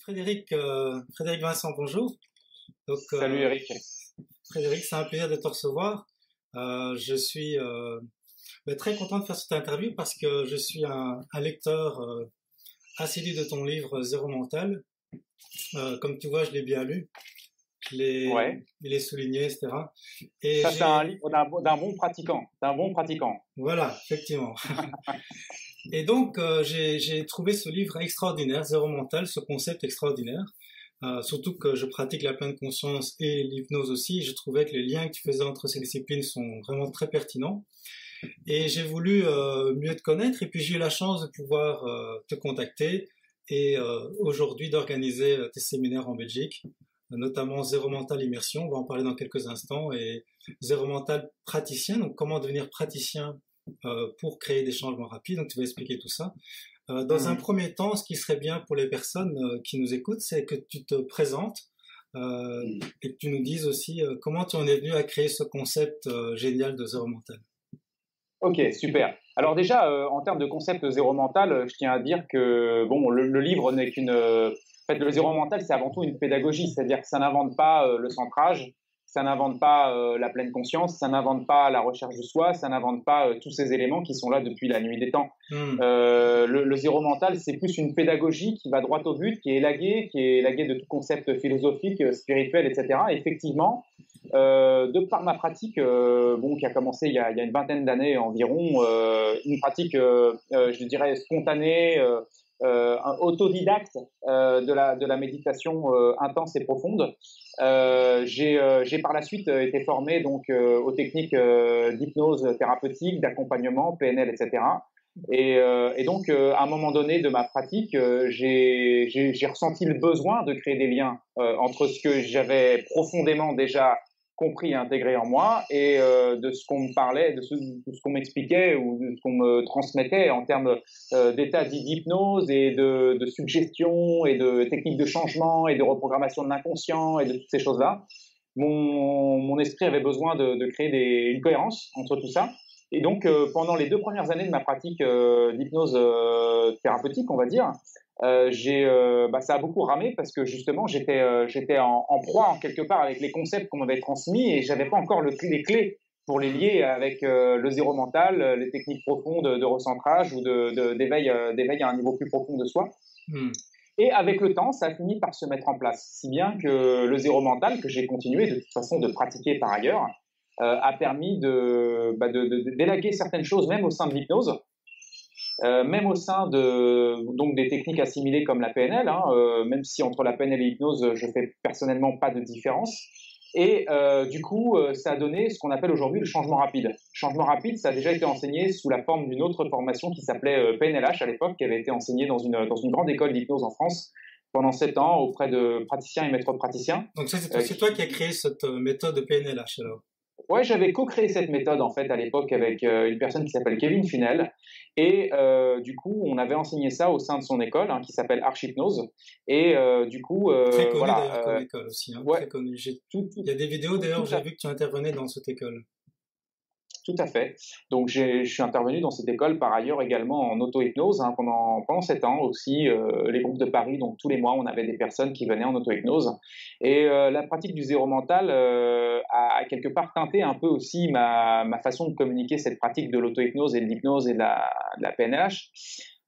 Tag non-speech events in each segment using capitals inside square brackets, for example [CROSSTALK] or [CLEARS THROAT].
Frédéric, euh, Frédéric Vincent, bonjour. Donc, euh, Salut Eric. Frédéric, c'est un plaisir de te recevoir. Euh, je suis ben, très content de faire cette interview parce que je suis un, lecteur assidu de ton livre Zéro Mental. comme tu vois, je l'ai bien lu. Je l'ai, souligné, etc. Et Ça, c'est un livre d'un, bon pratiquant. D'un bon pratiquant. Voilà, effectivement. [LAUGHS] Et donc, euh, j'ai trouvé ce livre extraordinaire, Zéro Mental, ce concept extraordinaire. Euh, surtout que je pratique la pleine conscience et l'hypnose aussi. Je trouvais que les liens que tu faisais entre ces disciplines sont vraiment très pertinents. Et j'ai voulu euh, mieux te connaître et puis j'ai eu la chance de pouvoir te contacter et aujourd'hui d'organiser tes séminaires en Belgique, notamment Zéro Mental Immersion, on va en parler dans quelques instants, et Zéro Mental Praticien, donc comment devenir praticien euh, pour créer des changements rapides. Donc, tu vas expliquer tout ça. Euh, dans un mhm. premier temps, ce qui serait bien pour les personnes euh, qui nous écoutent, c'est que tu te présentes mhm. et que tu nous dises aussi comment tu en es venu à créer ce concept génial de zéro mental. Ok, super. Alors déjà, en termes de concept zéro mental, je tiens à dire que bon, le, livre n'est qu'une... En fait, le zéro mental, c'est avant tout une pédagogie, c'est-à-dire que ça n'invente pas le centrage, ça n'invente pas euh, la pleine conscience, ça n'invente pas la recherche de soi, ça n'invente pas euh, tous ces éléments qui sont là depuis la nuit des temps. Hmm. Euh, le, zéro mental, c'est plus une pédagogie qui va droit au but, qui est élaguée, qui est élaguée de tout concept philosophique, spirituel, etc. effectivement, de par ma pratique, bon, qui a commencé il y a, il y a une vingtaine d'années environ, une pratique, je dirais, spontanée, euh, autodidacte euh, de, la, de la méditation euh, intense et profonde. J'ai par la suite été formé donc aux techniques d'hypnose thérapeutique, d'accompagnement, PNL, etc. Et, et, donc, à un moment donné de ma pratique, j'ai ressenti le besoin de créer des liens entre ce que j'avais profondément déjà compris et intégré en moi et euh, de ce qu'on me parlait, de ce, qu'on m'expliquait ou de ce qu'on me transmettait en termes euh, d'état d'hypnose et de, de, suggestion et de techniques de changement et de reprogrammation de l'inconscient et de toutes ces choses-là. Mon, esprit avait besoin de, créer des, une cohérence entre tout ça. Et donc, euh, pendant les deux premières années de ma pratique d'hypnose thérapeutique, on va dire, euh, j'ai, euh, bah, ça a beaucoup ramé parce que justement j'étais, euh, j'étais en, en, proie en quelque part avec les concepts qu'on m'avait transmis et j'avais pas encore le, les clés pour les lier avec le zéro mental, les techniques profondes de recentrage ou de, d'éveil, d'éveil à un niveau plus profond de soi. Hmm. Et avec le temps, ça a fini par se mettre en place, si bien que le zéro mental, que j'ai continué de toute façon de pratiquer par ailleurs, a permis de, bah, de, d'élaguer certaines choses, même au sein de l'hypnose, euh, même au sein de donc des techniques assimilées comme la PNL, hein, euh, même si entre la PNL et l'hypnose, je fais personnellement pas de différence. Et euh, du coup, ça a donné ce qu'on appelle aujourd'hui le changement rapide. Changement rapide, ça a déjà été enseigné sous la forme d'une autre formation qui s'appelait PNLH à l'époque, qui avait été enseignée dans une, dans une grande école d'hypnose en France pendant sept ans auprès de praticiens et maîtres praticiens. Donc ça, c'est toi qui as créé cette méthode PNLH alors? Ouais, j'avais co-créé cette méthode en fait à l'époque avec euh, une personne qui s'appelle Kevin Finel et euh, du coup on avait enseigné ça au sein de son école hein, qui s'appelle Archipnose et euh, du coup très connu d'ailleurs comme école aussi. Hein, très connu. Tout, Il y a des vidéos d'ailleurs j'ai vu que tu intervenais dans cette école. Tout à fait. Donc je suis intervenu dans cette école par ailleurs également en auto-hypnose hein, pendant pendant sept ans aussi. Euh, les groupes de Paris, donc tous les mois, on avait des personnes qui venaient en auto-hypnose. Et euh, la pratique du zéro mental euh, a, quelque part teinté un peu aussi ma, ma façon de communiquer cette pratique de l'auto-hypnose et de l'hypnose et de la, de la PNH.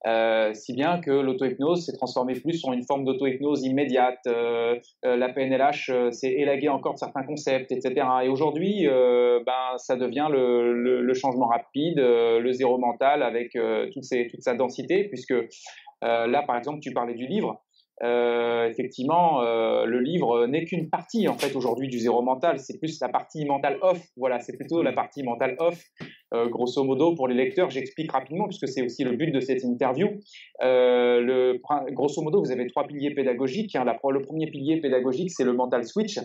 Euh, si bien que l'auto-hypnose s'est transformée plus en une forme d'auto-hypnose immédiate. Euh, euh la PNLH s'est élaguée encore de certains concepts, etc. Et aujourd'hui, ben, ça devient le, changement rapide, le zéro mental avec toute sa densité, puisque là, par exemple, tu parlais du livre. Euh, effectivement, euh, le livre n'est qu'une partie en fait aujourd'hui du zéro mental. C'est plus la partie mentale off. Voilà, c'est plutôt la partie mentale off. Euh, grosso modo, pour les lecteurs, j'explique rapidement puisque c'est aussi le but de cette interview. Grosso modo, vous avez trois piliers pédagogiques. Hein. Le premier pilier pédagogique, c'est le mental switch.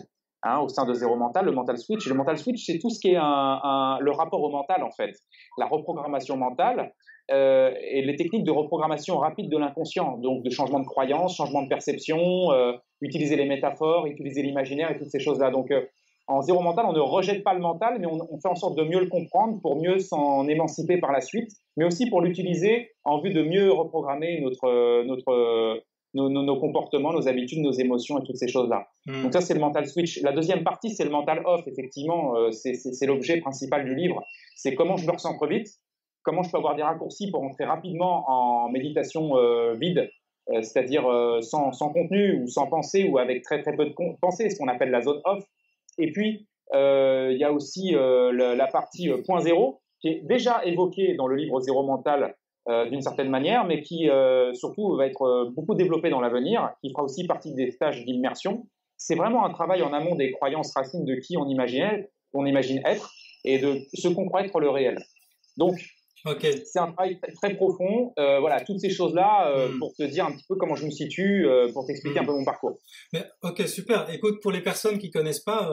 Hein, au sein de Zéro Mental, le mental switch. Le mental switch, c'est tout ce qui est le rapport au mental, en fait. La reprogrammation mentale, euh, et les techniques de reprogrammation rapide de l'inconscient, donc de changement de croyance, changement de perception, euh, utiliser les métaphores, utiliser l'imaginaire et toutes ces choses-là. Donc, euh, en zéro mental, on ne rejette pas le mental, mais on, on, fait en sorte de mieux le comprendre pour mieux s'en émanciper par la suite, mais aussi pour l'utiliser en vue de mieux reprogrammer notre, notre, nos, comportements, nos habitudes, nos émotions et toutes ces choses-là. Hmm. Donc ça, c'est le mental switch. La deuxième partie, c'est le mental off. Effectivement, c'est l'objet principal du livre. C'est comment je me recentre vite, comment je peux avoir des raccourcis pour entrer rapidement en méditation euh, vide, euh, c'est-à-dire sans, sans, contenu ou sans pensée ou avec très très peu de pensée, ce qu'on appelle la zone off. Et puis, il y a aussi la, partie point zéro qui est déjà évoquée dans le livre Zéro mental euh, d'une certaine manière, mais qui euh, surtout va être euh, beaucoup développé dans l'avenir, qui fera aussi partie des stages d'immersion. C'est vraiment un travail en amont des croyances racines de qui on imagine, on imagine être et de ce qu'on croit être le réel. Donc, c'est un travail très, profond. voilà, toutes ces choses-là hmm. pour te dire un petit peu comment je me situe, pour t'expliquer un hmm. peu mon parcours. Mais, ok, super. Écoute, pour les personnes qui connaissent pas,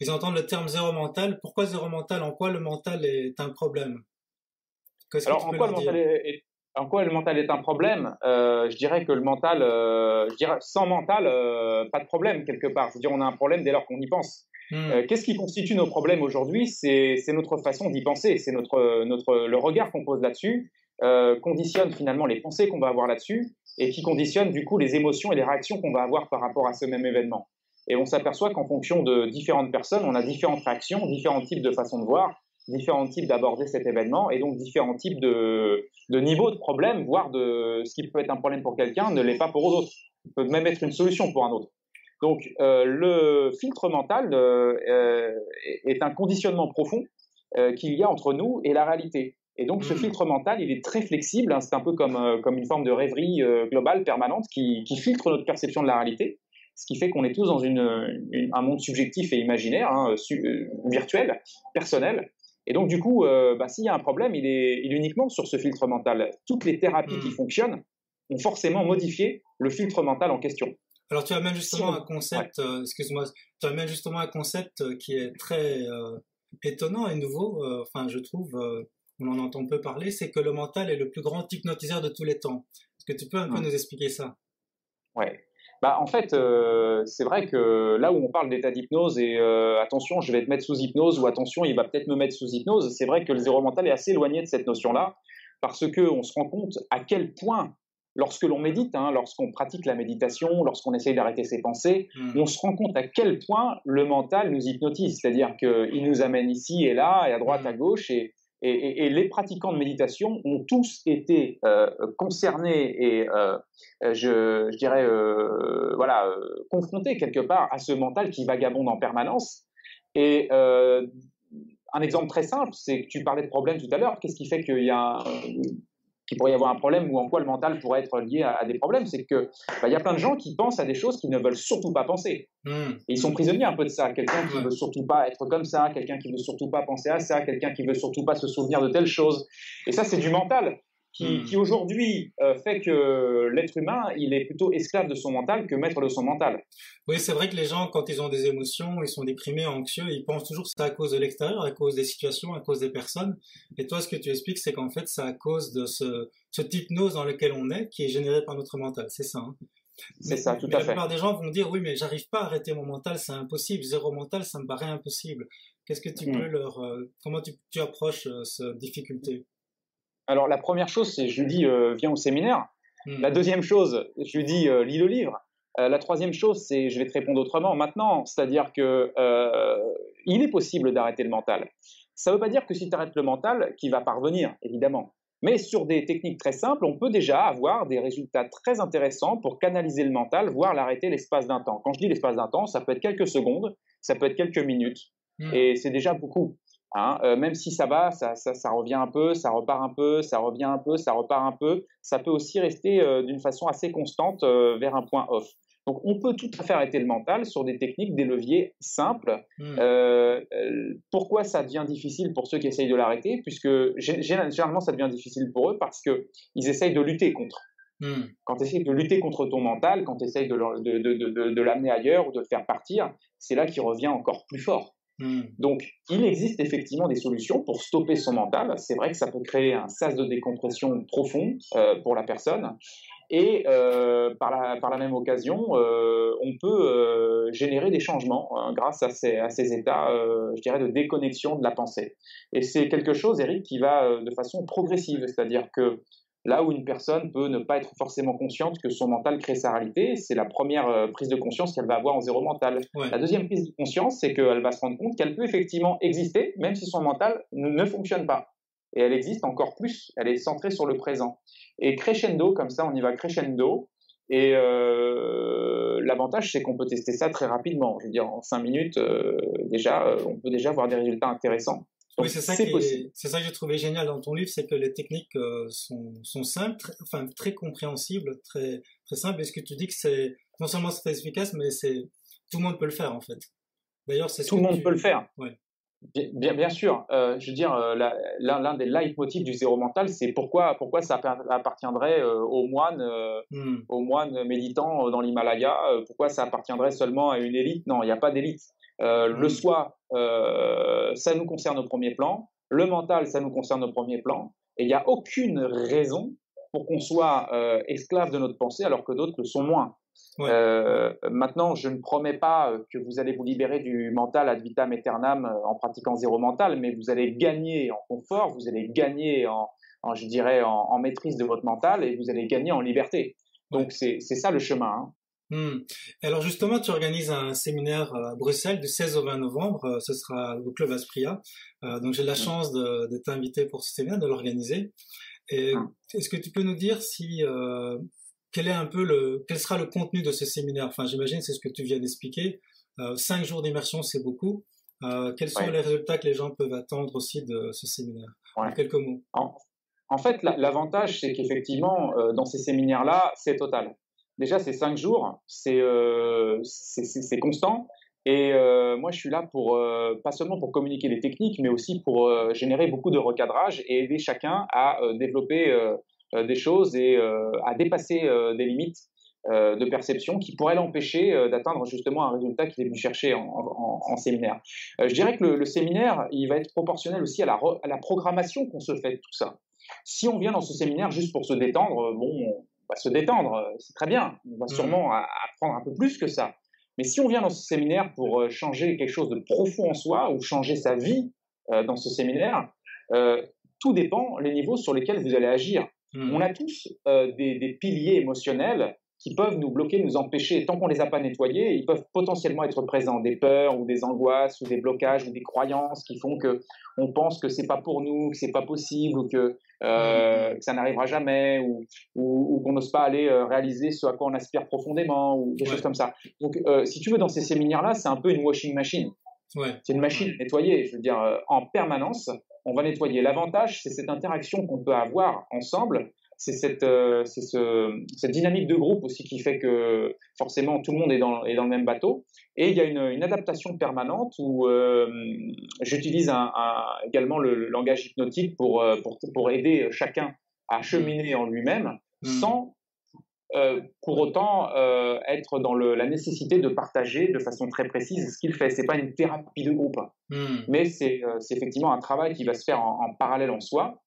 ils entendent le terme zéro mental. Pourquoi zéro mental? En quoi le mental est un problème? Alors, en quoi, le mental est, en quoi, le mental est, un problème? Euh, Je dirais que le mental, euh, je dirais, sans mental, euh, pas de problème quelque part. Je veux dire, on a un problème dès lors qu'on y pense. Hmm. Qu'est-ce qui constitue nos problèmes aujourd'hui? C'est notre façon d'y penser, c'est notre, notre, le regard qu'on pose là-dessus, conditionne finalement les pensées qu'on va avoir là-dessus, et qui conditionne du coup les émotions et les réactions qu'on va avoir par rapport à ce même événement. Et on s'aperçoit qu'en fonction de différentes personnes, on a différentes réactions, différents types de façons de voir, différents types d'aborder cet événement et donc différents types de, de niveaux de problèmes, voire de ce qui peut être un problème pour quelqu'un ne l'est pas pour d'autres. Il peut même être une solution pour un autre. Donc euh, le filtre mental euh, euh, est un conditionnement profond qu'il y a entre nous et la réalité. Et donc ce hmm. filtre mental, il est très flexible, hein, c'est un peu comme, comme une forme de rêverie globale permanente qui, qui, filtre notre perception de la réalité, ce qui fait qu'on est tous dans une, un monde subjectif et imaginaire, hein, virtuel, personnel, et donc, du coup, bah, s'il y a un problème, il est, uniquement sur ce filtre mental. Toutes les thérapies qui hmm. fonctionnent ont forcément modifié le filtre mental en question. Alors, tu amènes justement un concept, euh, excuse-moi, tu amènes justement un concept euh, qui est très étonnant et nouveau, enfin, je trouve, on en entend peu parler, c'est que le mental est le plus grand hypnotiseur de tous les temps. Est-ce que tu peux un peu hmm. nous expliquer ça? Ouais. Bah, en fait, euh, c'est vrai que là où on parle d'état d'hypnose et euh, attention, je vais te mettre sous hypnose ou attention, il va peut-être me mettre sous hypnose, c'est vrai que le zéro mental est assez éloigné de cette notion-là parce que on se rend compte à quel point, lorsque l'on médite, hein, lorsqu'on pratique la méditation, lorsqu'on essaye d'arrêter ses pensées, mmh. on se rend compte à quel point le mental nous hypnotise, c'est-à-dire qu'il nous amène ici et là, et à droite, mmh. à gauche, et et, les pratiquants de méditation ont tous été euh, concernés et, euh, je, dirais, euh, voilà, confrontés quelque part à ce mental qui vagabonde en permanence. Et un exemple très simple, c'est que tu parlais de problème tout à l'heure. Qu'est-ce qui fait qu'il y a un, qu'il pourrait y avoir un problème ou en quoi le mental pourrait être lié à, des problèmes, c'est que bah, il y a plein de gens qui pensent à des choses qu'ils ne veulent surtout pas penser. Hmm. Et ils sont prisonniers un peu de ça. Quelqu'un qui ne veut surtout pas être comme ça, quelqu'un qui ne veut surtout pas penser à ça, quelqu'un qui ne veut surtout pas se souvenir de telle chose. Et ça, c'est du mental qui, hmm. qui aujourd'hui euh, fait que l'être humain, il est plutôt esclave de son mental que maître de son mental. Oui, c'est vrai que les gens, quand ils ont des émotions, ils sont déprimés, anxieux, ils pensent toujours que c'est à cause de l'extérieur, à cause des situations, à cause des personnes. Et toi, ce que tu expliques, c'est qu'en fait, c'est à cause de ce, ce hypnose dans lequel on est, qui est généré par notre mental. C'est ça. Hein c'est ça, tout à fait. La plupart des gens vont dire oui, mais j'arrive pas à arrêter mon mental, c'est impossible. Zéro mental, ça me paraît impossible. Qu'est-ce que tu hmm. peux leur, euh, comment tu, tu approches euh, cette difficulté? Alors la première chose, c'est je lui dis euh, viens au séminaire. Hmm. La deuxième chose, je lui dis euh, lis le livre. Euh, la troisième chose, c'est je vais te répondre autrement maintenant, c'est-à-dire que il est possible d'arrêter le mental. Ça ne veut pas dire que si tu arrêtes le mental, qu'il va parvenir, évidemment. Mais sur des techniques très simples, on peut déjà avoir des résultats très intéressants pour canaliser le mental, voire l'arrêter l'espace d'un temps. Quand je dis l'espace d'un temps, ça peut être quelques secondes, ça peut être quelques minutes, hmm. et c'est déjà beaucoup. Hein, euh, même si ça va, ça, revient un peu, ça repart un peu, ça revient un peu, ça repart un peu, ça peut aussi rester euh, d'une façon assez constante euh, vers un point off. Donc on peut tout à fait arrêter le mental sur des techniques, des leviers simples. Hmm. pourquoi ça devient difficile pour ceux qui essayent de l'arrêter? Puisque généralement ça devient difficile pour eux parce qu'ils essayent de lutter contre. Hmm. Quand tu essayes de lutter contre ton mental, quand tu essayes de, de l'amener ailleurs ou de le faire partir, c'est là qu'il revient encore plus fort. Hmm. Donc, il existe effectivement des solutions pour stopper son mental. C'est vrai que ça peut créer un sas de décompression profond euh, pour la personne. Et euh, par, la, par, la, même occasion, euh, on peut générer des changements hein, grâce à ces, à ces états, je dirais, de déconnexion de la pensée. Et c'est quelque chose, Eric, qui va de façon progressive. C'est-à-dire que Là où une personne peut ne pas être forcément consciente que son mental crée sa réalité, c'est la première euh, prise de conscience qu'elle va avoir en zéro mental. La deuxième prise de conscience, c'est qu'elle va se rendre compte qu'elle peut effectivement exister, même si son mental ne, fonctionne pas. Et elle existe encore plus, elle est centrée sur le présent. Et crescendo, comme ça, on y va crescendo. Et euh, l'avantage, c'est qu'on peut tester ça très rapidement. Je veux dire, en cinq minutes, euh, déjà, on peut déjà avoir des résultats intéressants oui, c'est ça, c'est ça que j'ai trouvé génial dans ton livre, c'est que les techniques euh, sont, sont, simples, très, enfin très compréhensibles, très très simples. Et ce que tu dis que c'est non seulement c'est efficace, mais c'est tout le monde peut le faire en fait. D'ailleurs, c'est tout le monde peut le faire. Ouais. Bien, bien, sûr. Euh, je veux dire, euh, l'un des leitmotifs du zéro mental, c'est pourquoi, pourquoi ça appartiendrait euh, aux moines, hmm. aux moines méditants dans l'Himalaya. pourquoi ça appartiendrait seulement à une élite? Non, il n'y a pas d'élite. Euh, le soi, euh, ça nous concerne au premier plan. Le mental, ça nous concerne au premier plan. Et il n'y a aucune raison pour qu'on soit euh, esclave de notre pensée alors que d'autres le sont moins. maintenant, je ne promets pas que vous allez vous libérer du mental ad vitam aeternam en pratiquant zéro mental, mais vous allez gagner en confort, vous allez gagner en, je dirais, en, maîtrise de votre mental et vous allez gagner en liberté. Donc c'est ça le chemin. Hein. Hmm. Alors justement, tu organises un séminaire à Bruxelles du 16 au 20 novembre. Euh, ce sera au Club Aspria. Euh, donc j'ai la chance de, de t'inviter pour ce séminaire, de l'organiser. Et ah. est-ce que tu peux nous dire si euh, quel est un peu le quel sera le contenu de ce séminaire? Enfin, j'imagine c'est ce que tu viens d'expliquer. cinq jours d'immersion, c'est beaucoup. quels sont les résultats que les gens peuvent attendre aussi de ce séminaire? En quelques mots. en fait, l'avantage, c'est qu'effectivement, dans ces séminaires-là, c'est total. Déjà, c'est cinq jours, c'est euh, constant. Et euh, moi, je suis là pour euh, pas seulement pour communiquer les techniques, mais aussi pour générer beaucoup de recadrage et aider chacun à développer des choses et à dépasser des limites de perception qui pourraient l'empêcher d'atteindre justement un résultat qu'il est venu chercher en, séminaire. je dirais que le, séminaire, il va être proportionnel aussi à la, à la programmation qu'on se fait de tout ça. Si on vient dans ce séminaire juste pour se détendre, bon, se détendre, euh, c'est très bien. On va mmh. sûrement apprendre un peu plus que ça. Mais si on vient dans ce séminaire pour euh, changer quelque chose de profond en soi ou changer sa vie euh, dans ce séminaire, tout dépend les niveaux sur lesquels vous allez agir. Mmh. On a tous des, piliers émotionnels qui peuvent nous bloquer, nous empêcher. Tant qu'on les a pas nettoyés, ils peuvent potentiellement être présents. Des peurs ou des angoisses ou des blocages ou des croyances qui font que on pense que c'est pas pour nous, que c'est pas possible ou que, euh, ça n'arrivera jamais ou, ou, qu'on n'ose pas aller euh, réaliser ce à quoi on aspire profondément ou des choses comme ça. Donc, euh, si tu veux, dans ces séminaires-là, c'est un peu une washing machine. Ouais. C'est une machine nettoyée. Je veux dire, en permanence, on va nettoyer. L'avantage, c'est cette interaction qu'on peut avoir ensemble c'est cette, euh, ce, cette dynamique de groupe aussi qui fait que forcément tout le monde est dans, est dans le même bateau. Et il y a une, une adaptation permanente où euh, j'utilise un, également le, langage hypnotique pour, euh, pour, pour, aider chacun à cheminer en lui-même hmm. sans pour autant être dans le, la nécessité de partager de façon très précise ce qu'il fait. C'est pas une thérapie de groupe, hmm. mais c'est effectivement un travail qui va se faire en, en parallèle en soi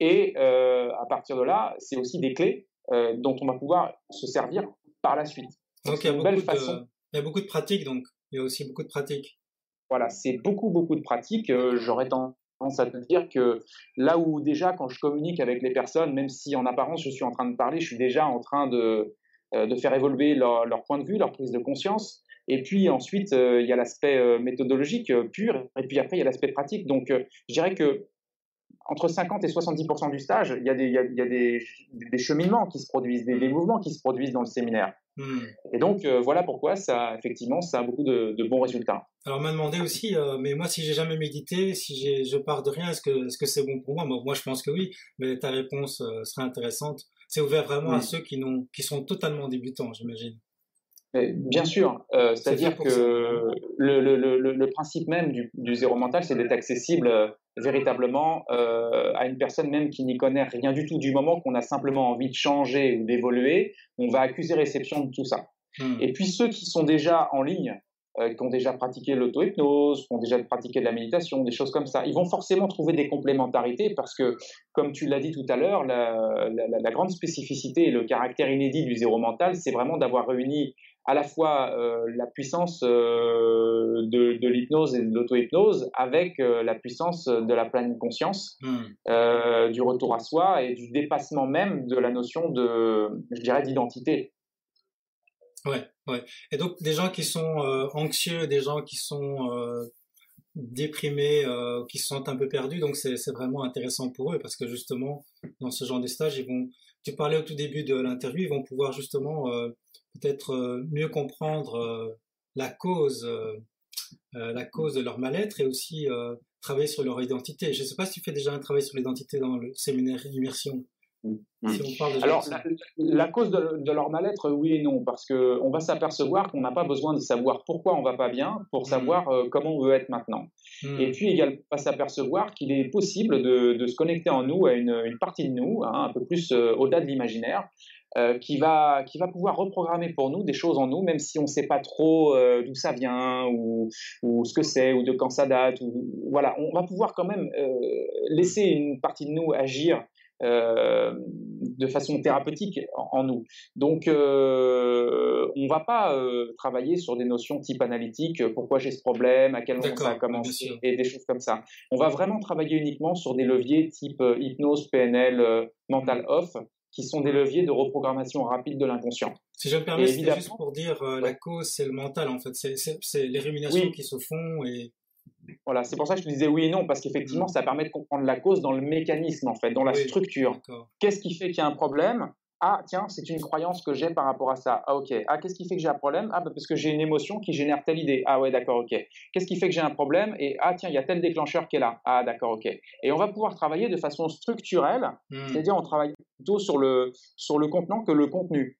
et euh, à partir de là, c'est aussi des clés euh, dont on va pouvoir se servir par la suite. Donc, il y, a beaucoup de, il y a beaucoup de pratiques, donc il y a aussi beaucoup de pratiques. Voilà, c'est beaucoup, beaucoup de pratiques. Euh, j'aurais tendance à te dire que là où déjà, quand je communique avec les personnes, même si en apparence je suis en train de parler, je suis déjà en train de, de faire évoluer leur, leur, point de vue, leur prise de conscience. Et puis ensuite, il y a l'aspect méthodologique pur, et puis après, il y a l'aspect pratique. Donc, je dirais que entre 50 et 70% du stage, il y a des, il y a, des, des, cheminements qui se produisent, des, mouvements qui se produisent dans le séminaire. Hmm. Et donc, euh, voilà pourquoi ça, effectivement, ça a beaucoup de, de bons résultats. Alors, on m'a demandé aussi, euh, mais moi, si j'ai jamais médité, si je pars de rien, est-ce que c'est -ce c'est bon pour moi? Moi, je pense que oui, mais ta réponse euh, serait intéressante. C'est ouvert vraiment à ceux qui, qui sont totalement débutants, j'imagine. Bien sûr, c'est-à-dire que le, le, le, le, principe même du, du zéro mental, c'est d'être accessible véritablement euh, à une personne même qui n'y connaît rien du tout. Du moment qu'on a simplement envie de changer ou d'évoluer, on va accuser réception de tout ça. Hmm. Et puis ceux qui sont déjà en ligne euh, qui ont déjà pratiqué l'auto-hypnose, qui ont déjà pratiqué de la méditation, des choses comme ça. Ils vont forcément trouver des complémentarités parce que, comme tu l'as dit tout à l'heure, la, grande spécificité et le caractère inédit du zéro mental, c'est vraiment d'avoir réuni à la fois euh, la puissance euh, de, l'hypnose et de l'auto-hypnose avec la puissance de la pleine conscience, hmm. du retour à soi et du dépassement même de la notion de, je dirais, d'identité. Ouais, ouais. Et donc des gens qui sont euh, anxieux, des gens qui sont euh, déprimés, euh, qui se sentent un peu perdus, donc c'est vraiment intéressant pour eux parce que justement dans ce genre de stage, ils vont. Tu parlais au tout début de l'interview, ils vont pouvoir justement peut-être mieux comprendre la cause, la cause de leur mal-être et aussi travailler sur leur identité. Je ne sais pas si tu fais déjà un travail sur l'identité dans le séminaire immersion. Mmh. Alors, la, cause de, leur mal-être, oui et non, parce qu'on va s'apercevoir qu'on n'a pas besoin de savoir pourquoi on va pas bien pour mmh. savoir euh, comment on veut être maintenant. Mmh. Et puis également, on va s'apercevoir qu'il est possible de, se connecter en nous à une, partie de nous, hein, un peu plus euh, au-delà de l'imaginaire, euh, qui, va, qui va pouvoir reprogrammer pour nous des choses en nous, même si on ne sait pas trop d'où ça vient ou, ou ce que c'est ou de quand ça date. Ou, voilà, on va pouvoir quand même laisser une partie de nous agir euh, de façon thérapeutique en, nous. Donc, euh, on ne va pas euh, travailler sur des notions type analytique, pourquoi j'ai ce problème, à quel moment ça a commencé, et des choses comme ça. On va vraiment travailler uniquement sur des leviers type hypnose, PNL, mental off, qui sont des leviers de reprogrammation rapide de l'inconscient. Si je me permets, c'est juste pour dire la cause, c'est le mental en fait, c'est les rémunérations qui se font et voilà, c'est pour ça que je te disais oui et non, parce qu'effectivement, ça permet de comprendre la cause dans le mécanisme, en fait, dans la structure. Qu'est-ce qui fait qu'il y a un problème? Ah, tiens, c'est une croyance que j'ai par rapport à ça. Ah, ok. Ah, qu'est-ce qui fait que j'ai un problème? Ah, bah, parce que j'ai une émotion qui génère telle idée. Ah, ouais, d'accord, ok. Qu'est-ce qui fait que j'ai un problème? Et ah, tiens, il y a tel déclencheur qui est là. Ah, d'accord, ok. Et on va pouvoir travailler de façon structurelle, mm. c'est-à-dire on travaille plutôt sur le, sur le contenant que le contenu.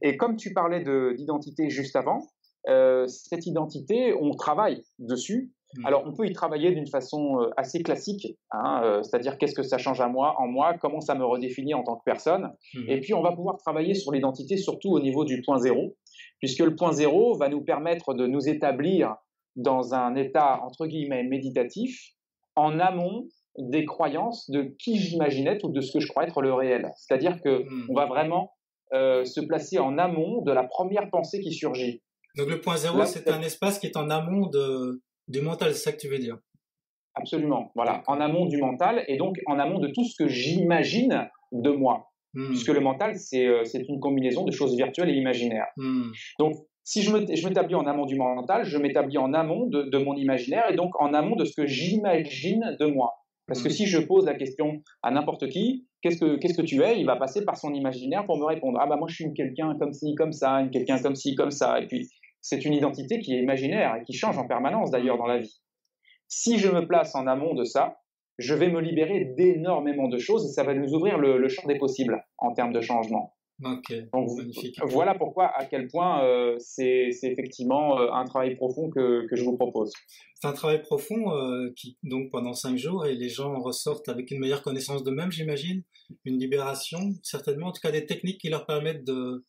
Et comme tu parlais d'identité juste avant, euh, cette identité, on travaille dessus. Alors, on peut y travailler d'une façon euh, assez classique, hein, euh, c'est-à-dire qu'est-ce que ça change à moi, en moi, comment ça me redéfinit en tant que personne. Mmh. Et puis, on va pouvoir travailler sur l'identité, surtout au niveau du point zéro, puisque le point zéro va nous permettre de nous établir dans un état, entre guillemets, méditatif, en amont des croyances de qui j'imaginais ou de ce que je crois être le réel. C'est-à-dire qu'on mmh. va vraiment euh, se placer en amont de la première pensée qui surgit. Donc le point zéro, c'est un espace qui est en amont de, du mental, c'est ça que tu veux dire? Absolument, voilà, en amont du mental et donc en amont de tout ce que j'imagine de moi. Hmm. Puisque le mental, euh, c'est une combinaison de choses virtuelles et imaginaires. Hmm. Donc, si je m'établis en amont du mental, je m'établis en amont de, mon imaginaire et donc en amont de ce que j'imagine de moi. Parce que hmm. si je pose la question à n'importe qui, qu'est-ce que qu'est-ce que tu es? Il va passer par son imaginaire pour me répondre. Ah bah moi je suis quelqu'un comme ci, comme ça, quelqu'un comme ci, comme ça. Et puis c'est une identité qui est imaginaire et qui change en permanence d'ailleurs dans la vie. Si je me place en amont de ça, je vais me libérer d'énormément de choses et ça va nous ouvrir le, champ des possibles en termes de changement. Ok, magnifique. Voilà pourquoi, à quel point euh, c'est effectivement euh, un travail profond que, je vous propose. C'est un travail profond euh, qui, donc, pendant cinq jours, et les gens ressortent avec une meilleure connaissance d'eux-mêmes, j'imagine, une libération, certainement, en tout cas des techniques qui leur permettent de,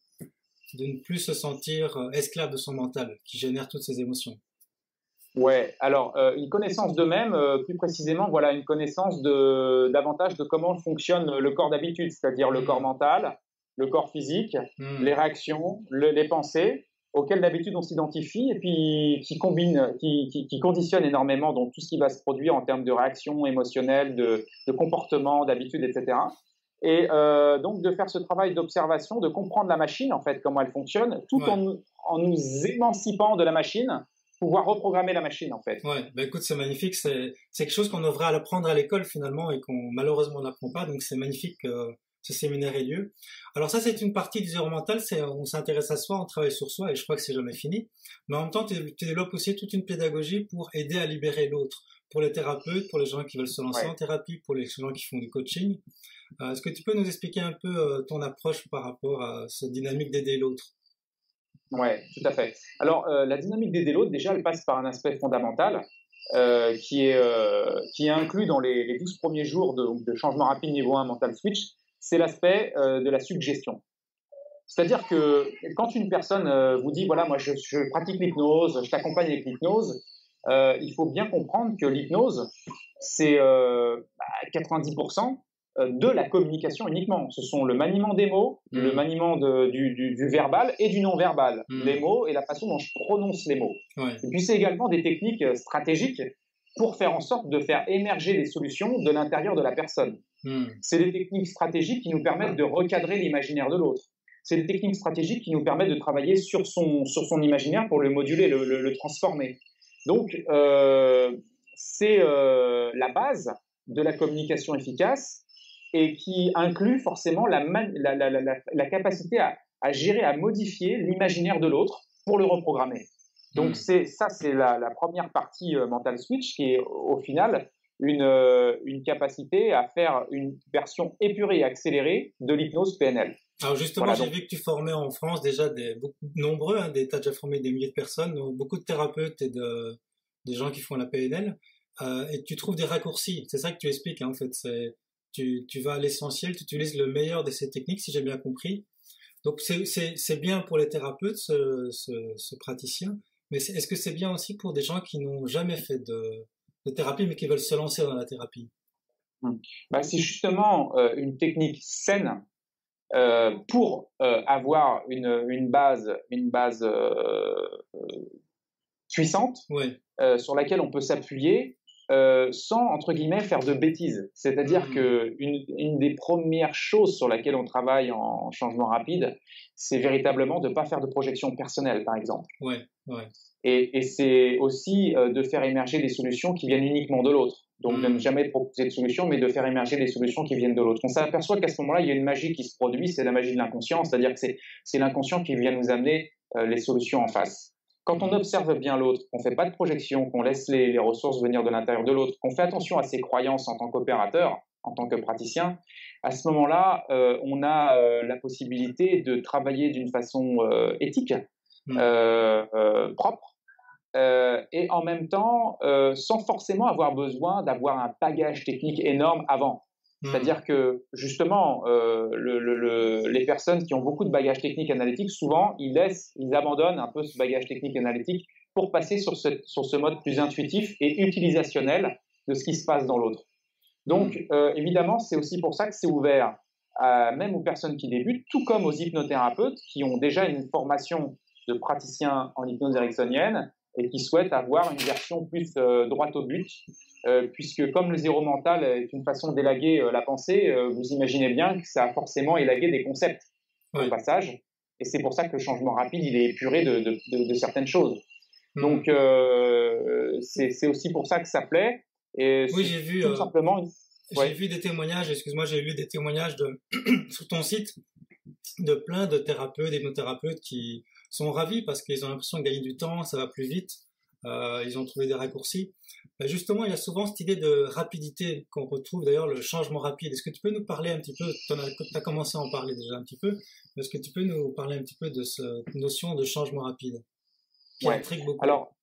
de ne plus se sentir euh, esclave de son mental qui génère toutes ces émotions. Ouais, alors euh, une connaissance d'eux-mêmes, euh, plus précisément, voilà, une connaissance de davantage de comment fonctionne le corps d'habitude, c'est-à-dire le hmm. corps mental, le corps physique, hmm. les réactions, les pensées auxquelles d'habitude on s'identifie et puis qui combine, qui, qui, conditionne énormément donc tout ce qui va se produire en termes de réactions émotionnelles, de, de comportement, d'habitude, etc et euh, donc de faire ce travail d'observation, de comprendre la machine en fait, comment elle fonctionne, tout en, en, nous émancipant de la machine, pouvoir reprogrammer la machine en fait. Ouais, bah écoute, c'est magnifique, c'est quelque chose qu'on devrait apprendre à l'école finalement et qu'on malheureusement n'apprend pas, donc c'est magnifique que ce séminaire ait lieu. Alors ça, c'est une partie du zéro mental, c'est on s'intéresse à soi, on travaille sur soi et je crois que c'est jamais fini. Mais en même temps, tu, tu développes aussi toute une pédagogie pour aider à libérer l'autre, pour les thérapeutes, pour les gens qui veulent se lancer en thérapie, pour les gens qui font du coaching. Euh, est-ce que tu peux nous expliquer un peu euh, ton approche par rapport à cette dynamique d'aider l'autre? Oui, tout à fait. Alors, euh, la dynamique d'aider l'autre, déjà, elle passe par un aspect fondamental qui, est, qui est inclus dans les, les 12 premiers jours de, de, changement rapide niveau 1 mental switch, c'est l'aspect de la suggestion. C'est-à-dire que quand une personne vous dit, voilà, moi je, pratique l'hypnose, je t'accompagne avec l'hypnose, euh, il faut bien comprendre que l'hypnose, c'est 90% euh, de la communication uniquement. Ce sont le maniement des mots, mmh. le maniement du, verbal et du non-verbal. Mmh. Les mots et la façon dont je prononce les mots. Et puis c'est également des techniques stratégiques pour faire en sorte de faire émerger les solutions de l'intérieur de la personne. Hmm. C'est des techniques stratégiques qui nous permettent de recadrer l'imaginaire de l'autre. C'est des techniques stratégiques qui nous permettent de travailler sur son, sur son imaginaire pour le moduler, le, le, transformer. Donc, euh, c'est euh, la base de la communication efficace et qui inclut forcément la, la, la, la capacité à, à, gérer, à modifier l'imaginaire de l'autre pour le reprogrammer. Donc, hmm. c'est ça, c'est la, première partie euh, mental switch qui est au final une, euh, une capacité à faire une version épurée et accélérée de l'hypnose PNL. Alors justement, j'ai vu que tu formais en France déjà des beaucoup nombreux, hein, des, as déjà formé des milliers de personnes, beaucoup de thérapeutes et de des gens qui font la PNL, euh, et tu trouves des raccourcis. C'est ça que tu expliques hein, en fait. C'est tu, tu vas à l'essentiel, tu utilises le meilleur de ces techniques, si j'ai bien compris. Donc c'est bien pour les thérapeutes, ce, ce, ce praticien, mais est-ce que c'est bien aussi pour des gens qui n'ont jamais fait de, de thérapie, mais qui veulent se lancer dans la thérapie? Hmm. bah, C'est justement euh, une technique saine euh, pour euh, avoir une, une, base, une base puissante sur laquelle on peut s'appuyer sans, entre guillemets, faire de bêtises. C'est-à-dire mmh. que une, une, des premières choses sur laquelle on travaille en changement rapide, c'est véritablement de ne pas faire de projection personnelle, par exemple. Ouais, ouais. Et, c'est aussi euh, de faire émerger des solutions qui viennent uniquement de l'autre. Donc de ne jamais proposer de solution, mais de faire émerger des solutions qui viennent de l'autre. On s'aperçoit qu'à ce moment-là, il y a une magie qui se produit, c'est la magie de l'inconscient, c'est-à-dire que c'est l'inconscient qui vient nous amener euh, les solutions en face. Quand on observe bien l'autre, qu'on ne fait pas de projection, qu'on laisse les, ressources venir de l'intérieur de l'autre, qu'on fait attention à ses croyances en tant qu'opérateur, en tant que praticien, à ce moment-là, euh, on a la possibilité de travailler d'une façon éthique, mm. propre, euh, et en même temps euh, sans forcément avoir besoin d'avoir un bagage technique énorme avant. Hmm. C'est-à-dire que justement, euh, le, les personnes qui ont beaucoup de bagage technique analytique, souvent, ils laissent, ils abandonnent un peu ce bagage technique analytique pour passer sur ce, sur ce mode plus intuitif et utilisationnel de ce qui se passe dans l'autre. Donc, hmm. évidemment, c'est aussi pour ça que c'est ouvert à, même aux personnes qui débutent, tout comme aux hypnothérapeutes qui ont déjà une formation de praticien en hypnose ericksonienne et qui souhaitent avoir une version plus euh, droite au but, euh, puisque comme le zéro mental est une façon d'élaguer euh, la pensée, vous imaginez bien que ça a forcément élagué des concepts au passage, et c'est pour ça que le changement rapide, il est épuré de, de, certaines choses. Hmm. Donc c'est aussi pour ça que ça plaît. Et oui, j'ai vu tout simplement. J'ai vu des témoignages, excuse-moi, j'ai lu des témoignages de, [CLEARS THROAT] sur ton site de plein de thérapeutes, d'hypnothérapeutes qui, sont ravis parce qu'ils ont l'impression de gagner du temps, ça va plus vite, euh, ils ont trouvé des raccourcis. Ben justement, il y a souvent cette idée de rapidité qu'on retrouve d'ailleurs, le changement rapide. Est-ce que tu peux nous parler un petit peu, tu as, commencé à en parler déjà un petit peu, est-ce que tu peux nous parler un petit peu de cette notion de changement rapide qui intrigue beaucoup? Alors,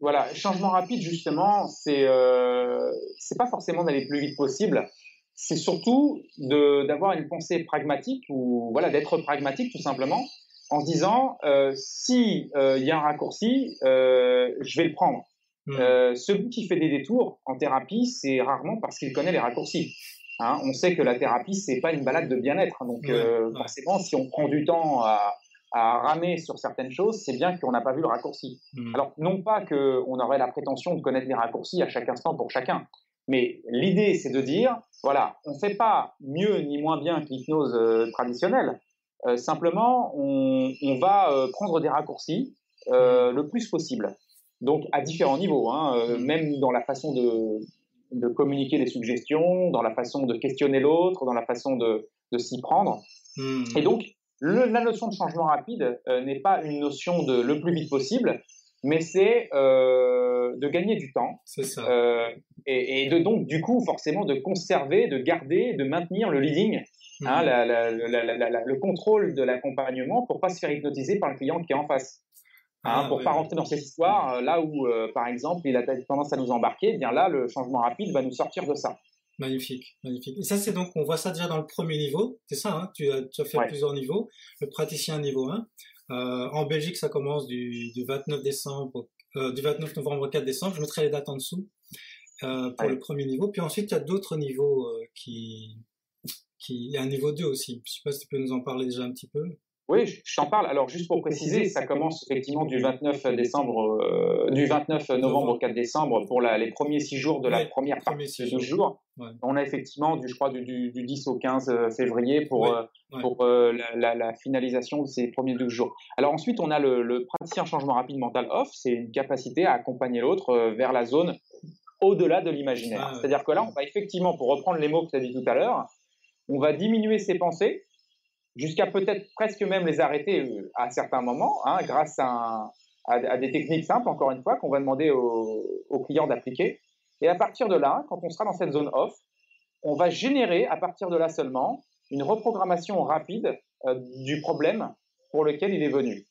voilà, changement rapide, justement, c'est euh, c'est pas forcément d'aller plus vite possible, c'est surtout d'avoir une pensée pragmatique ou voilà d'être pragmatique tout simplement en se disant euh, si il euh, y a un raccourci, euh, je vais le prendre. Hmm. celui qui fait des détours en thérapie, c'est rarement parce qu'il connaît les raccourcis. Hein, on sait que la thérapie, c'est pas une balade de bien-être. Donc forcément, si on prend du temps à, à ramer sur certaines choses, c'est bien qu'on n'a pas vu le raccourci. Hmm. Alors non pas qu'on aurait la prétention de connaître les raccourcis à chaque instant pour chacun, mais l'idée, c'est de dire, voilà, on ne fait pas mieux ni moins bien que l'hypnose traditionnelle. Euh, simplement, on, va euh, prendre des raccourcis euh, le plus possible. Donc, à différents niveaux, hein, mm. même dans la façon de, de communiquer des suggestions, dans la façon de questionner l'autre, dans la façon de, de s'y prendre. Mm. Et donc, la notion de changement rapide n'est pas une notion de le plus vite possible, mais c'est de gagner du temps. et, et, de donc, du coup, forcément, de conserver, de garder, de maintenir le leading Hein, mhm. le contrôle de l'accompagnement pour pas se faire hypnotiser par le client qui est en face. Hein, ah, pour pas rentrer dans cette histoire, euh, là où, euh, par exemple, il a tendance à nous embarquer, eh bien là, le changement rapide va nous sortir de ça. Magnifique, magnifique. Et ça, c'est donc, on voit ça déjà dans le premier niveau, c'est ça, hein tu, as, tu as fait plusieurs niveaux. Le praticien niveau 1. Euh, en Belgique, ça commence du, du 29 décembre, euh, du 29 novembre au 4 décembre. Je mettrai les dates en dessous pour le premier niveau. Puis ensuite, il y a d'autres niveaux qui, qui, il y a un niveau 2 aussi. Je sais pas si tu peux nous en parler déjà un petit peu. Oui, je t'en parle. Alors, juste pour préciser, ça commence effectivement du 29 décembre, euh, du 29 novembre au 4 décembre pour la, les premiers six jours de la première partie de 12 jours. On a effectivement, du, je crois, du, du, 10 au 15 euh, février pour, euh, pour la, la, finalisation de ces premiers 12 jours. Alors ensuite, on a le, le praticien changement rapide mental off. C'est une capacité à accompagner l'autre vers la zone au-delà de l'imaginaire. Ah, C'est-à-dire que là, on va effectivement, pour reprendre les mots que tu as dit tout à l'heure, on va diminuer ses pensées jusqu'à peut-être presque même les arrêter euh, à certains moments, hein, grâce à, à, des techniques simples, encore une fois, qu'on va demander aux, clients d'appliquer. Et à partir de là, quand on sera dans cette zone off, on va générer, à partir de là seulement, une reprogrammation rapide euh, du problème pour lequel il est venu.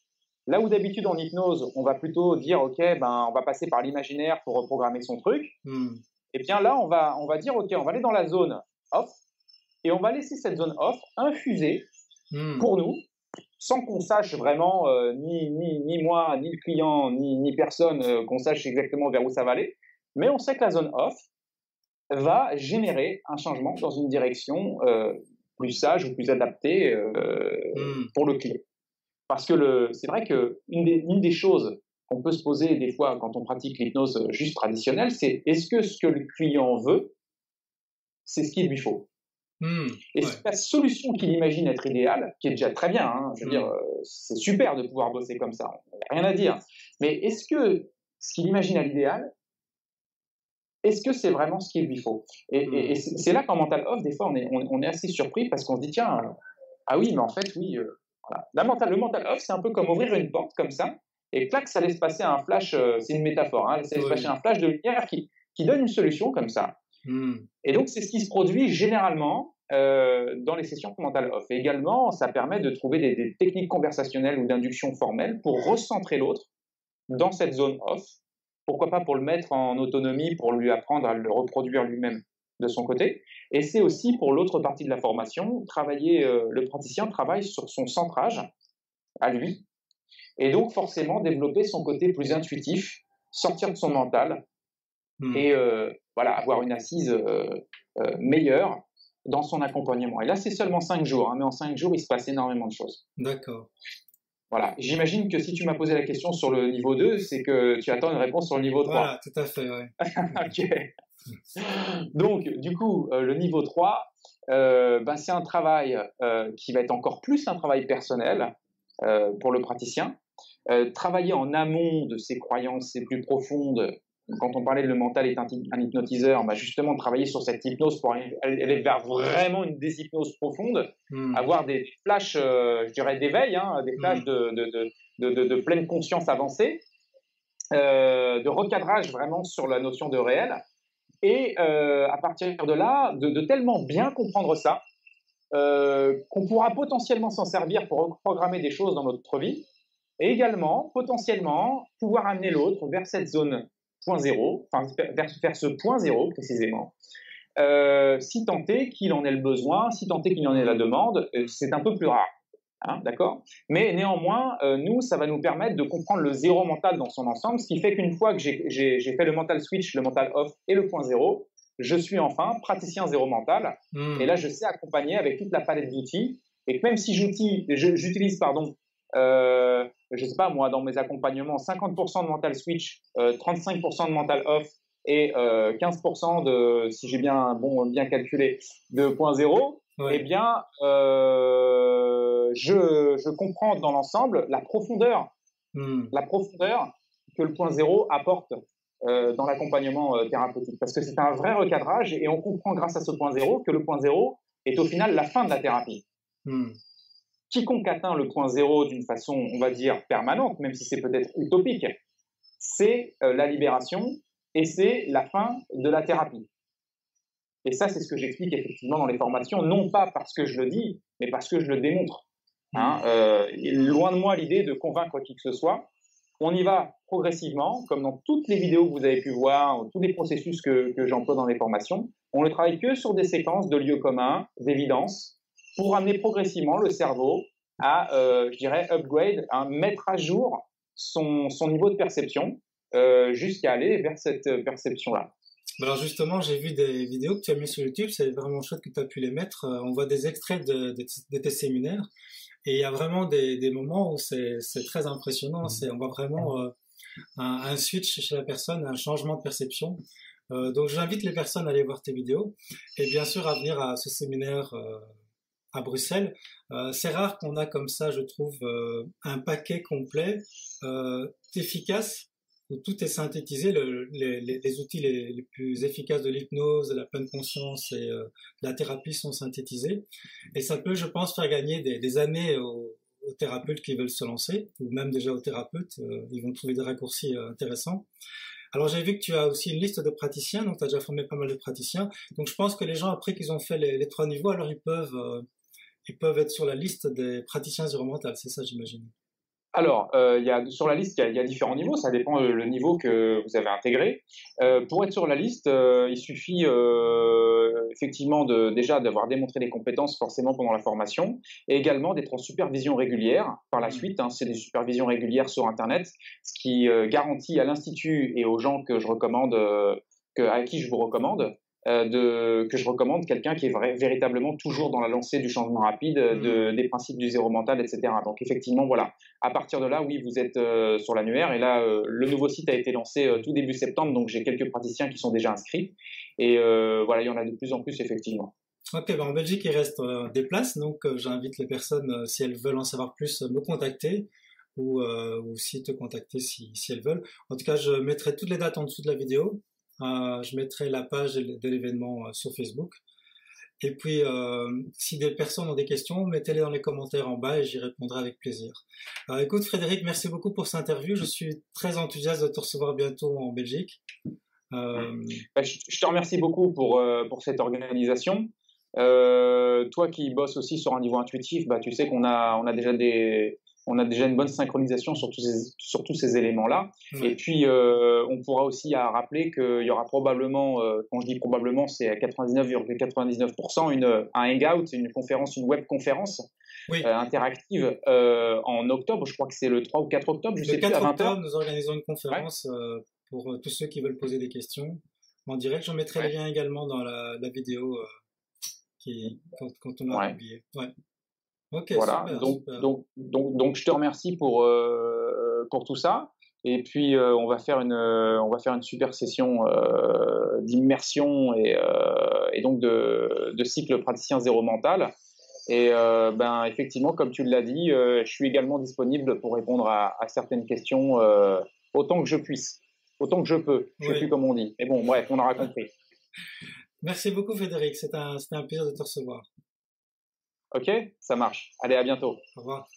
Là où d'habitude en hypnose, on va plutôt dire, OK, ben, on va passer par l'imaginaire pour reprogrammer son truc, hmm. et eh bien là, on va, on va dire, OK, on va aller dans la zone off, et on va laisser cette zone off infuser Hmm. pour nous, sans qu'on sache vraiment, euh, ni, ni, ni, moi, ni le client, ni, ni personne, euh, qu'on sache exactement vers où ça va aller. Mais on sait que la zone off va générer un changement dans une direction euh, plus sage ou plus adaptée hmm. pour le client. Parce que c'est vrai que une des, une des choses qu'on peut se poser des fois quand on pratique l'hypnose juste traditionnelle, c'est est-ce que ce que le client veut, c'est ce qu'il lui faut? Mmh, et la solution qu'il imagine être idéale, qui est déjà très bien, hein, je veux mmh. dire, euh, c'est super de pouvoir bosser comme ça, rien à dire. Mais est-ce que ce qu'il imagine à l'idéal, est-ce que c'est vraiment ce qu'il lui faut? Et, et, mmh. c'est là qu'en mental off, des fois, on est, on, est assez surpris parce qu'on se dit, tiens, ah oui, mais en fait, oui, euh, voilà. mental, le mental off, c'est un peu comme ouvrir une porte comme ça, et clac, ça laisse passer un flash, euh, c'est une métaphore, hein, ça laisse passer un flash de lumière qui, qui donne une solution comme ça. Hmm. Et donc, c'est ce qui se produit généralement euh, dans les sessions mentales off. Et également, ça permet de trouver des, techniques conversationnelles ou d'induction formelle pour recentrer l'autre dans cette zone off. Pourquoi pas pour le mettre en autonomie, pour lui apprendre à le reproduire lui-même de son côté. Et c'est aussi pour l'autre partie de la formation, travailler, euh, le praticien travaille sur son centrage à lui. Et donc, forcément, développer son côté plus intuitif, sortir de son mental hmm. et euh, voilà, avoir une assise euh, euh, meilleure dans son accompagnement. Et là, c'est seulement cinq jours, hein, mais en cinq jours, il se passe énormément de choses. D'accord. Voilà, j'imagine que si tu m'as posé la question sur le niveau 2, c'est que tu attends une réponse sur le niveau 3. Voilà, tout à fait, oui. [LAUGHS] ok. Donc, du coup, euh, le niveau 3, ben, c'est un travail qui va être encore plus un travail personnel pour le praticien. travailler en amont de ses croyances les plus profondes quand on parlait de le mental est un, hypnotiseur, bah justement travailler sur cette hypnose pour aller vers vraiment une déshypnose profonde, hmm. avoir des flashs, euh, je dirais d'éveil, hein, des hmm. flashs de, de, de, de, pleine conscience avancée, euh, de recadrage vraiment sur la notion de réel, et euh, à partir de là, de, tellement bien comprendre ça, qu'on pourra potentiellement s'en servir pour programmer des choses dans notre vie, et également potentiellement pouvoir amener l'autre vers cette zone point zéro, enfin faire ce point zéro précisément, euh, si tant est qu'il en ait le besoin, si tant est qu'il en ait la demande, euh, c'est un peu plus rare. Hein, d'accord? Mais néanmoins, euh, nous, ça va nous permettre de comprendre le zéro mental dans son ensemble, ce qui fait qu'une fois que j'ai fait le mental switch, le mental off et le point zéro, je suis enfin praticien zéro mental. Hmm. Et là, je sais accompagner avec toute la palette d'outils. Et même si j'utilise pardon, euh, je sais pas moi, dans mes accompagnements, 50% de mental switch, 35% euh, de mental off et 15% euh, de, si j'ai bien bon bien calculé, de point zéro, eh bien, je, je, comprends dans l'ensemble la profondeur, hmm. la profondeur que le point zéro apporte dans l'accompagnement thérapeutique, parce que c'est un vrai recadrage et on comprend grâce à ce point zéro que le point zéro est au final la fin de la thérapie. Hmm quiconque atteint le point zéro d'une façon, on va dire, permanente, même si c'est peut-être utopique, c'est euh, la libération et c'est la fin de la thérapie. Et ça, c'est ce que j'explique effectivement dans les formations, non pas parce que je le dis, mais parce que je le démontre. Hein. Euh, loin de moi l'idée de convaincre qui que ce soit. on y va progressivement, comme dans toutes les vidéos que vous avez pu voir, tous les processus que, que j'emploie dans les formations. On ne travaille que sur des séquences de lieux communs, d'évidence, pour amener progressivement le cerveau à, euh, je dirais, upgrade, à mettre à jour son, son niveau de perception euh, jusqu'à aller vers cette perception-là. Alors justement, j'ai vu des vidéos que tu as mis sur YouTube, c'est vraiment chouette que tu as pu les mettre. Euh, on voit des extraits de, de, tes séminaires et il y a vraiment des, des moments où c'est très impressionnant. C'est on voit vraiment euh, un, un, switch chez la personne, un changement de perception. Euh, donc j'invite les personnes à aller voir tes vidéos et bien sûr à venir à ce séminaire euh, à Bruxelles. Euh, c'est rare qu'on a comme ça, je trouve, euh, un paquet complet, euh, efficace, où tout est synthétisé, le, les, outils les, plus efficaces de l'hypnose, la pleine conscience et de la thérapie sont synthétisés. Et ça peut, je pense, faire gagner des, années aux, thérapeutes qui veulent se lancer, ou même déjà aux thérapeutes, ils vont trouver des raccourcis intéressants. Alors j'ai vu que tu as aussi une liste de praticiens, donc tu as déjà formé pas mal de praticiens. Donc je pense que les gens, après qu'ils ont fait les, trois niveaux, alors ils peuvent ils peuvent être sur la liste des praticiens environnementaux, c'est ça j'imagine alors, euh, y a, sur la liste, il y, a, il y, a, différents niveaux, ça dépend le, niveau que vous avez intégré. Euh, pour être sur la liste, euh, il suffit euh, effectivement de, déjà d'avoir démontré des compétences forcément pendant la formation, et également d'être en supervision régulière par la mmh. suite. Hein, c'est des supervisions régulières sur Internet, ce qui euh, garantit à l'Institut et aux gens que je recommande, que, à qui je vous recommande, euh, de, que je recommande quelqu'un qui est vrai, véritablement toujours dans la lancée du changement rapide, euh, de, mmh. des principes du zéro mental, etc. Donc effectivement, voilà, à partir de là, oui, vous êtes euh, sur l'annuaire et là, euh, le nouveau site a été lancé euh, tout début septembre, donc j'ai quelques praticiens qui sont déjà inscrits et voilà, il y en a de plus en plus effectivement. Ok, ben en Belgique, il reste des places, donc j'invite les personnes, si elles veulent en savoir plus, me contacter ou, ou si te contacter si, si elles veulent. En tout cas, je mettrai toutes les dates en dessous de la vidéo. Euh, je mettrai la page de l'événement euh, sur Facebook. Et puis, euh, si des personnes ont des questions, mettez-les dans les commentaires en bas et j'y répondrai avec plaisir. Écoute, Frédéric, merci beaucoup pour cette interview. Je suis très enthousiaste de te recevoir bientôt en Belgique. Bah, je, te remercie beaucoup pour, pour cette organisation. Toi qui bosses aussi sur un niveau intuitif, bah, tu sais qu'on a, on a déjà des, on a déjà une bonne synchronisation sur tous ces, sur tous ces éléments-là. Mmh. Et puis, euh, on pourra aussi à rappeler qu'il y aura probablement, euh, quand je dis probablement, c'est à 99,99% une, un hangout, une conférence, une web conférence oui. euh, interactive en octobre. Je crois que c'est le 3 ou 4 octobre. Je le sais 4 plus, à 20 octobre, nous organisons une conférence ouais. Pour tous ceux qui veulent poser des questions en direct. J'en mettrai ouais. le lien également dans la, la vidéo qui, quand, quand on a ouais. publié. Voilà. Super, donc, super. donc, donc, donc, je te remercie pour, euh, pour tout ça. Et puis, euh, on, va faire une, euh, on va faire une super session d'immersion et, et, donc de, de, cycle praticien zéro mental. Et ben, effectivement, comme tu l'as dit, je suis également disponible pour répondre à, à certaines questions autant que je puisse, autant que je peux. Je ne oui. sais plus comme on dit. Mais bon, bref, on aura compris. [LAUGHS] Merci beaucoup, Frédéric. C'était un, un plaisir de te recevoir. Ok, ça marche. Allez, à bientôt. Au revoir.